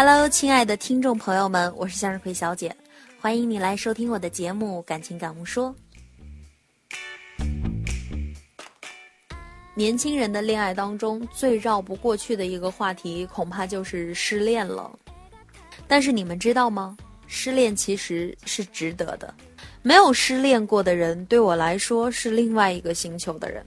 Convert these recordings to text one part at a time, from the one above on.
Hello，亲爱的听众朋友们，我是向日葵小姐，欢迎你来收听我的节目《感情感悟说》。年轻人的恋爱当中最绕不过去的一个话题，恐怕就是失恋了。但是你们知道吗？失恋其实是值得的。没有失恋过的人，对我来说是另外一个星球的人。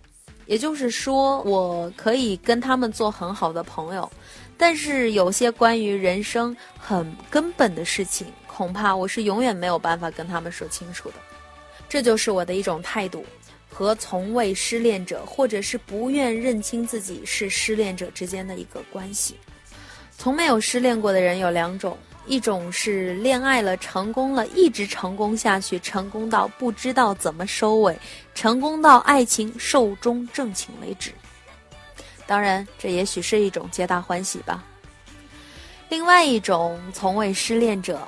也就是说，我可以跟他们做很好的朋友，但是有些关于人生很根本的事情，恐怕我是永远没有办法跟他们说清楚的。这就是我的一种态度。和从未失恋者，或者是不愿认清自己是失恋者之间的一个关系。从没有失恋过的人有两种：一种是恋爱了成功了，一直成功下去，成功到不知道怎么收尾，成功到爱情寿终正寝为止。当然，这也许是一种皆大欢喜吧。另外一种从未失恋者，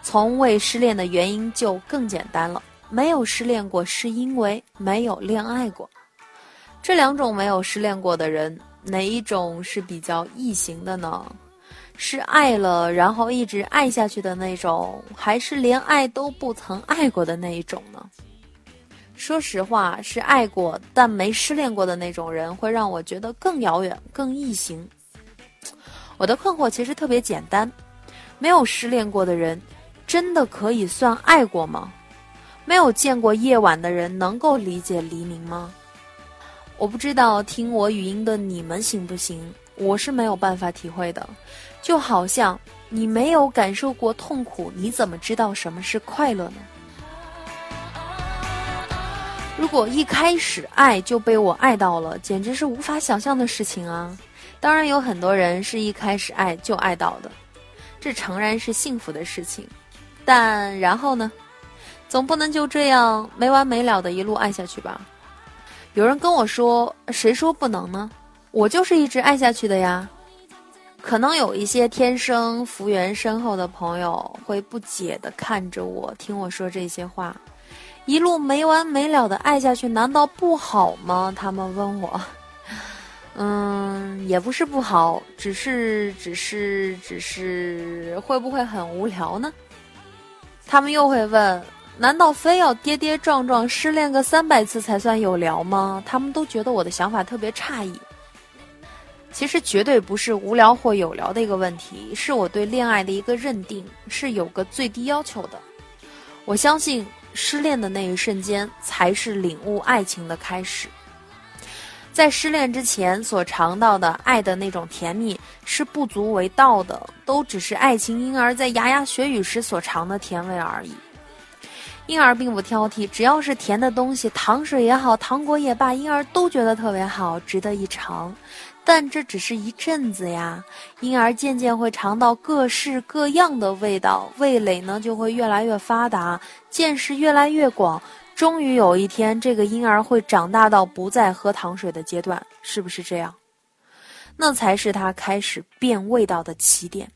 从未失恋的原因就更简单了。没有失恋过，是因为没有恋爱过。这两种没有失恋过的人，哪一种是比较异形的呢？是爱了然后一直爱下去的那种，还是连爱都不曾爱过的那一种呢？说实话，是爱过但没失恋过的那种人，会让我觉得更遥远、更异形。我的困惑其实特别简单：没有失恋过的人，真的可以算爱过吗？没有见过夜晚的人能够理解黎明吗？我不知道听我语音的你们行不行？我是没有办法体会的。就好像你没有感受过痛苦，你怎么知道什么是快乐呢？如果一开始爱就被我爱到了，简直是无法想象的事情啊！当然有很多人是一开始爱就爱到的，这诚然是幸福的事情。但然后呢？总不能就这样没完没了的一路爱下去吧？有人跟我说：“谁说不能呢？我就是一直爱下去的呀。”可能有一些天生福缘深厚的朋友会不解的看着我，听我说这些话，一路没完没了的爱下去，难道不好吗？他们问我。嗯，也不是不好，只是，只是，只是会不会很无聊呢？他们又会问。难道非要跌跌撞撞失恋个三百次才算有聊吗？他们都觉得我的想法特别诧异。其实绝对不是无聊或有聊的一个问题，是我对恋爱的一个认定是有个最低要求的。我相信失恋的那一瞬间才是领悟爱情的开始。在失恋之前所尝到的爱的那种甜蜜是不足为道的，都只是爱情婴儿在牙牙学语时所尝的甜味而已。婴儿并不挑剔，只要是甜的东西，糖水也好，糖果也罢，婴儿都觉得特别好，值得一尝。但这只是一阵子呀，婴儿渐渐会尝到各式各样的味道，味蕾呢就会越来越发达，见识越来越广。终于有一天，这个婴儿会长大到不再喝糖水的阶段，是不是这样？那才是他开始变味道的起点。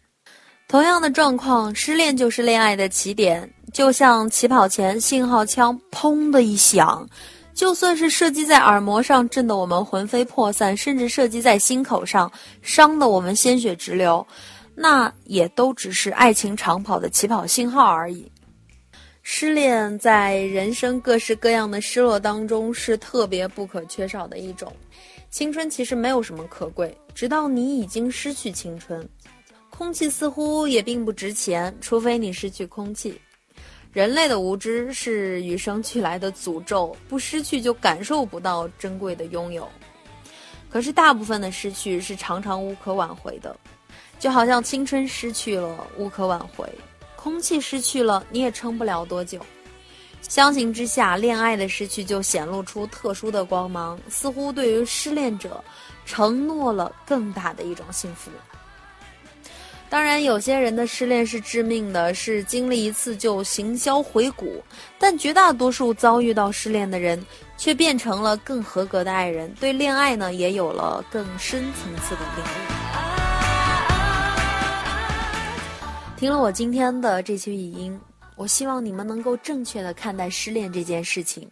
同样的状况，失恋就是恋爱的起点。就像起跑前信号枪砰的一响，就算是射击在耳膜上，震得我们魂飞魄散，甚至射击在心口上，伤得我们鲜血直流，那也都只是爱情长跑的起跑信号而已。失恋在人生各式各样的失落当中是特别不可缺少的一种。青春其实没有什么可贵，直到你已经失去青春，空气似乎也并不值钱，除非你失去空气。人类的无知是与生俱来的诅咒，不失去就感受不到珍贵的拥有。可是大部分的失去是常常无可挽回的，就好像青春失去了无可挽回，空气失去了你也撑不了多久。相形之下，恋爱的失去就显露出特殊的光芒，似乎对于失恋者承诺了更大的一种幸福。当然，有些人的失恋是致命的，是经历一次就行销回谷；但绝大多数遭遇到失恋的人，却变成了更合格的爱人，对恋爱呢也有了更深层次的领悟。听了我今天的这期语音，我希望你们能够正确的看待失恋这件事情。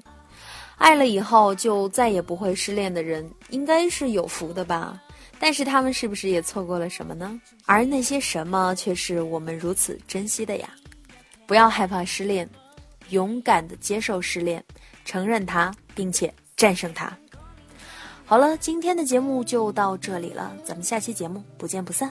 爱了以后就再也不会失恋的人，应该是有福的吧。但是他们是不是也错过了什么呢？而那些什么却是我们如此珍惜的呀！不要害怕失恋，勇敢的接受失恋，承认它，并且战胜它。好了，今天的节目就到这里了，咱们下期节目不见不散。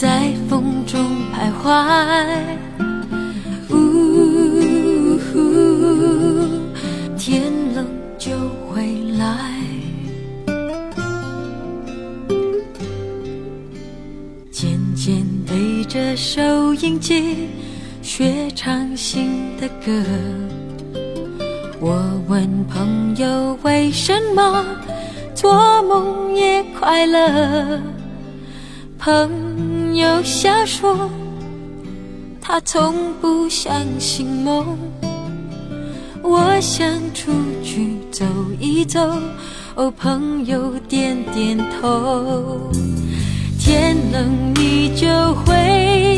在风中徘徊，呜，天冷就回来。渐渐对着收音机学唱新的歌，我问朋友为什么做梦也快乐。朋友瞎说，他从不相信梦。我想出去走一走，哦，朋友点点头。天冷你就回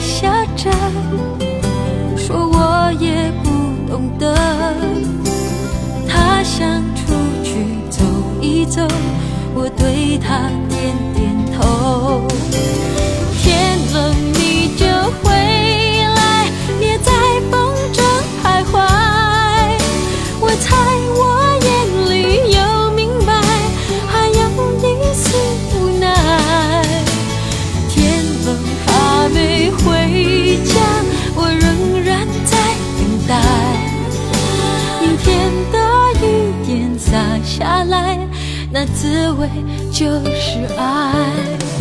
笑着说我也不懂得他想出去走一走我对他点点头。天冷那滋味就是爱。